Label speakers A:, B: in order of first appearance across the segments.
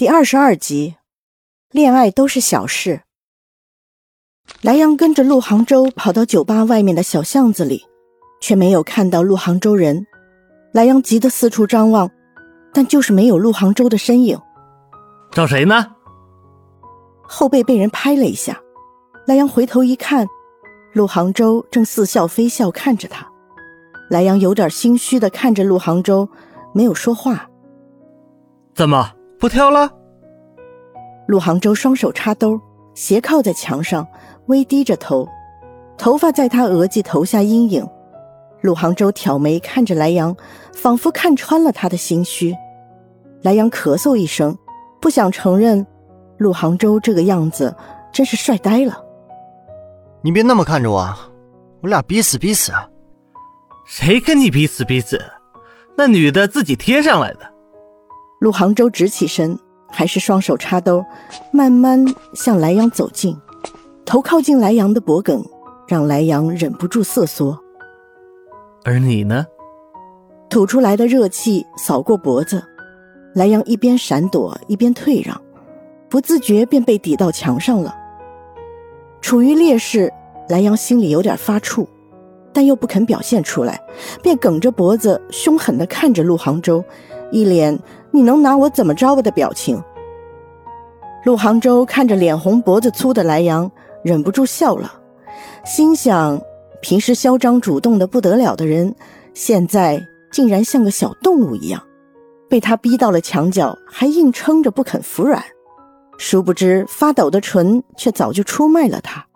A: 第二十二集，恋爱都是小事。莱阳跟着陆杭州跑到酒吧外面的小巷子里，却没有看到陆杭州人。莱阳急得四处张望，但就是没有陆杭州的身影。
B: 找谁呢？
A: 后背被人拍了一下，莱阳回头一看，陆杭州正似笑非笑看着他。莱阳有点心虚的看着陆杭州，没有说话。
B: 怎么？不挑了。
A: 陆杭州双手插兜，斜靠在墙上，微低着头，头发在他额际投下阴影。陆杭州挑眉看着莱阳，仿佛看穿了他的心虚。莱阳咳嗽一声，不想承认，陆杭州这个样子真是帅呆了。
C: 你别那么看着我，我俩彼此彼此。
B: 谁跟你彼此彼此？那女的自己贴上来的。
A: 陆杭州直起身，还是双手插兜，慢慢向莱阳走近，头靠近莱阳的脖颈，让莱阳忍不住瑟缩。
B: 而你呢？
A: 吐出来的热气扫过脖子，莱阳一边闪躲一边退让，不自觉便被抵到墙上了。处于劣势，莱阳心里有点发怵，但又不肯表现出来，便梗着脖子，凶狠地看着陆杭州，一脸。你能拿我怎么着吧的表情？陆杭州看着脸红脖子粗的莱阳，忍不住笑了，心想：平时嚣张主动的不得了的人，现在竟然像个小动物一样，被他逼到了墙角，还硬撑着不肯服软。殊不知，发抖的唇却早就出卖了他。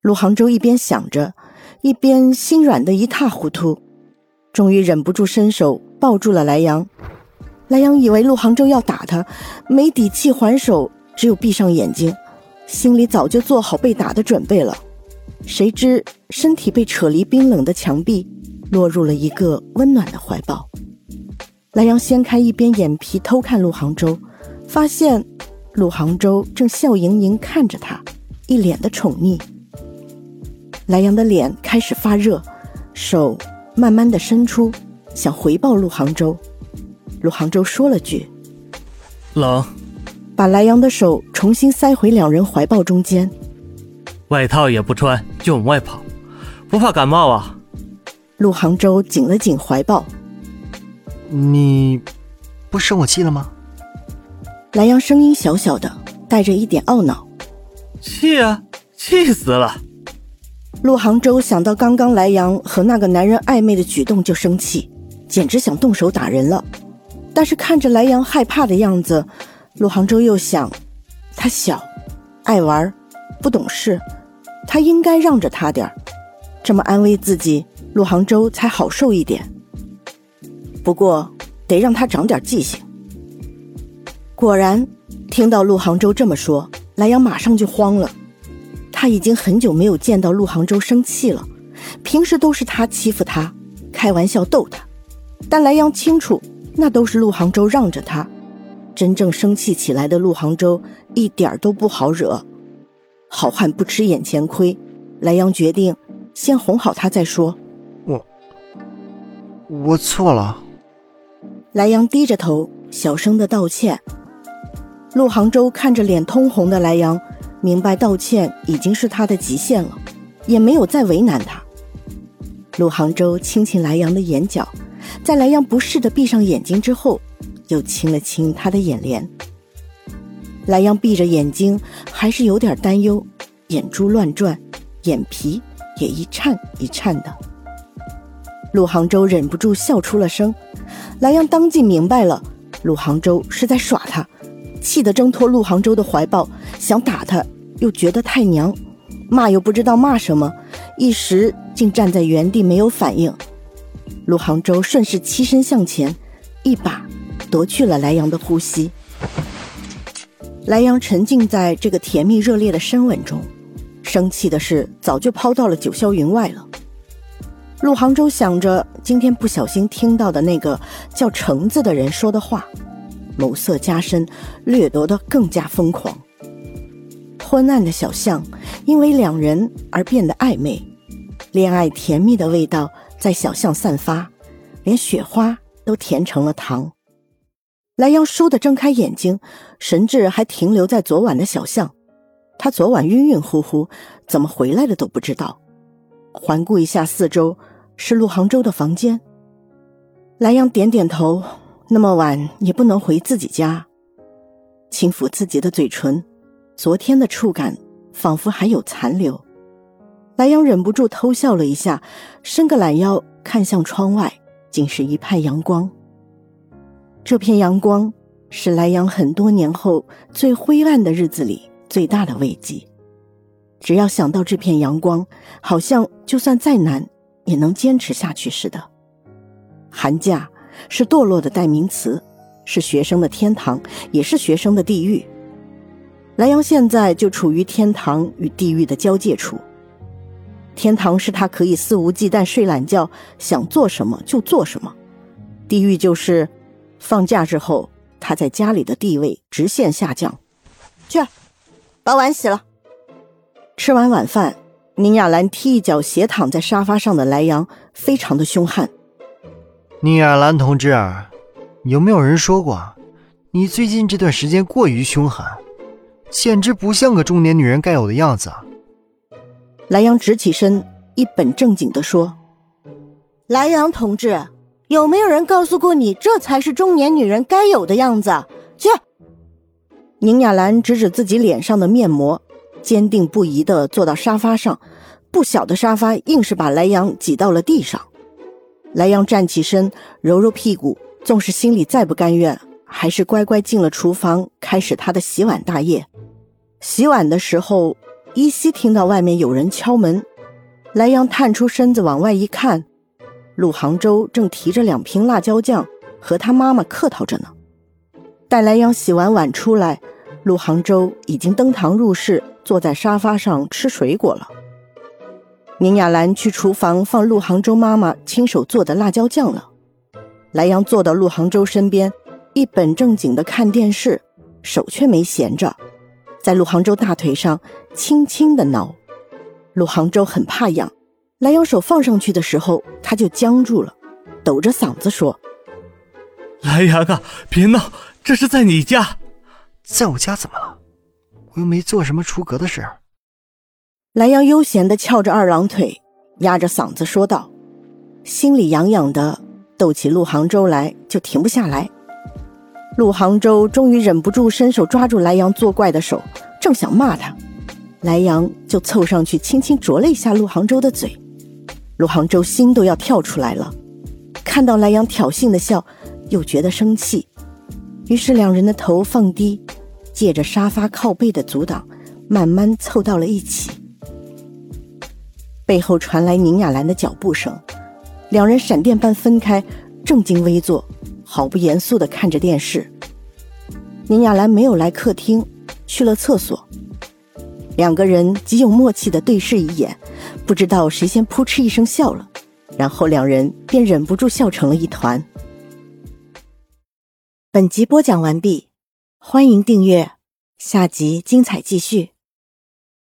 A: 陆杭州一边想着，一边心软的一塌糊涂，终于忍不住伸手抱住了莱阳。莱阳以为陆杭州要打他，没底气还手，只有闭上眼睛，心里早就做好被打的准备了。谁知身体被扯离冰冷的墙壁，落入了一个温暖的怀抱。莱阳掀开一边眼皮偷看陆杭州，发现陆杭州正笑盈盈看着他，一脸的宠溺。莱阳的脸开始发热，手慢慢的伸出，想回报陆杭州。陆杭州说了句：“
B: 冷。”
A: 把莱阳的手重新塞回两人怀抱中间。
B: 外套也不穿就往外跑，不怕感冒啊？
A: 陆杭州紧了紧怀抱。
C: 你不生我气了吗？
A: 莱阳声音小小的，带着一点懊恼。
B: 气啊，气死了！
A: 陆杭州想到刚刚莱阳和那个男人暧昧的举动就生气，简直想动手打人了。但是看着莱阳害怕的样子，陆杭州又想，他小，爱玩，不懂事，他应该让着他点儿。这么安慰自己，陆杭州才好受一点。不过得让他长点记性。果然，听到陆杭州这么说，莱阳马上就慌了。他已经很久没有见到陆杭州生气了，平时都是他欺负他，开玩笑逗他，但莱阳清楚。那都是陆杭州让着他，真正生气起来的陆杭州一点都不好惹。好汉不吃眼前亏，莱阳决定先哄好他再说。
C: 我，我错了。
A: 莱阳低着头，小声的道歉。陆杭州看着脸通红的莱阳，明白道歉已经是他的极限了，也没有再为难他。陆杭州亲亲莱阳的眼角。在莱阳不适的闭上眼睛之后，又亲了亲他的眼帘。莱阳闭着眼睛，还是有点担忧，眼珠乱转，眼皮也一颤一颤的。陆杭州忍不住笑出了声。莱阳当即明白了，陆杭州是在耍他，气得挣脱陆杭州的怀抱，想打他，又觉得太娘，骂又不知道骂什么，一时竟站在原地没有反应。陆杭州顺势欺身向前，一把夺去了莱阳的呼吸。莱阳沉浸在这个甜蜜热烈的深吻中，生气的事早就抛到了九霄云外了。陆杭州想着今天不小心听到的那个叫橙子的人说的话，眸色加深，掠夺的更加疯狂。昏暗的小巷因为两人而变得暧昧，恋爱甜蜜的味道。在小巷散发，连雪花都甜成了糖。莱阳倏地睁开眼睛，神志还停留在昨晚的小巷。他昨晚晕晕乎乎，怎么回来的都不知道。环顾一下四周，是陆杭州的房间。莱阳点点头，那么晚也不能回自己家。轻抚自己的嘴唇，昨天的触感仿佛还有残留。莱阳忍不住偷笑了一下，伸个懒腰看向窗外，竟是一派阳光。这片阳光是莱阳很多年后最灰暗的日子里最大的慰藉。只要想到这片阳光，好像就算再难也能坚持下去似的。寒假是堕落的代名词，是学生的天堂，也是学生的地狱。莱阳现在就处于天堂与地狱的交界处。天堂是他可以肆无忌惮睡懒觉，想做什么就做什么；地狱就是放假之后他在家里的地位直线下降。去，把碗洗了。吃完晚饭，宁亚兰踢一脚斜躺在沙发上的莱阳，非常的凶悍。
C: 宁亚兰同志，有没有人说过，你最近这段时间过于凶狠，简直不像个中年女人该有的样子。
A: 莱阳直起身，一本正经地说：“
D: 莱阳同志，有没有人告诉过你，这才是中年女人该有的样子？”去。
A: 宁雅兰指指自己脸上的面膜，坚定不移地坐到沙发上，不小的沙发硬是把莱阳挤到了地上。莱阳站起身，揉揉屁股，纵使心里再不甘愿，还是乖乖进了厨房，开始他的洗碗大业。洗碗的时候，依稀听到外面有人敲门。莱阳探出身子往外一看，陆杭州正提着两瓶辣椒酱和他妈妈客套着呢。待莱阳洗完碗出来，陆杭州已经登堂入室，坐在沙发上吃水果了。宁雅兰去厨房放陆杭州妈妈亲手做的辣椒酱了。莱阳坐到陆杭州身边，一本正经的看电视，手却没闲着，在陆杭州大腿上轻轻的挠。陆杭州很怕痒，蓝阳手放上去的时候，他就僵住了，抖着嗓子说：“
B: 蓝阳啊，别闹，这是在你家，
C: 在我家怎么了？我又没做什么出格的事。”
A: 蓝阳悠闲的翘着二郎腿，压着嗓子说道，心里痒痒的，逗起陆杭州来就停不下来。陆杭州终于忍不住伸手抓住莱阳作怪的手，正想骂他，莱阳就凑上去轻轻啄了一下陆杭州的嘴。陆杭州心都要跳出来了，看到莱阳挑衅的笑，又觉得生气，于是两人的头放低，借着沙发靠背的阻挡，慢慢凑到了一起。背后传来宁雅兰的脚步声，两人闪电般分开，正襟危坐，毫不严肃地看着电视。宁雅兰没有来客厅，去了厕所。两个人极有默契地对视一眼，不知道谁先扑哧一声笑了，然后两人便忍不住笑成了一团。本集播讲完毕，欢迎订阅，下集精彩继续。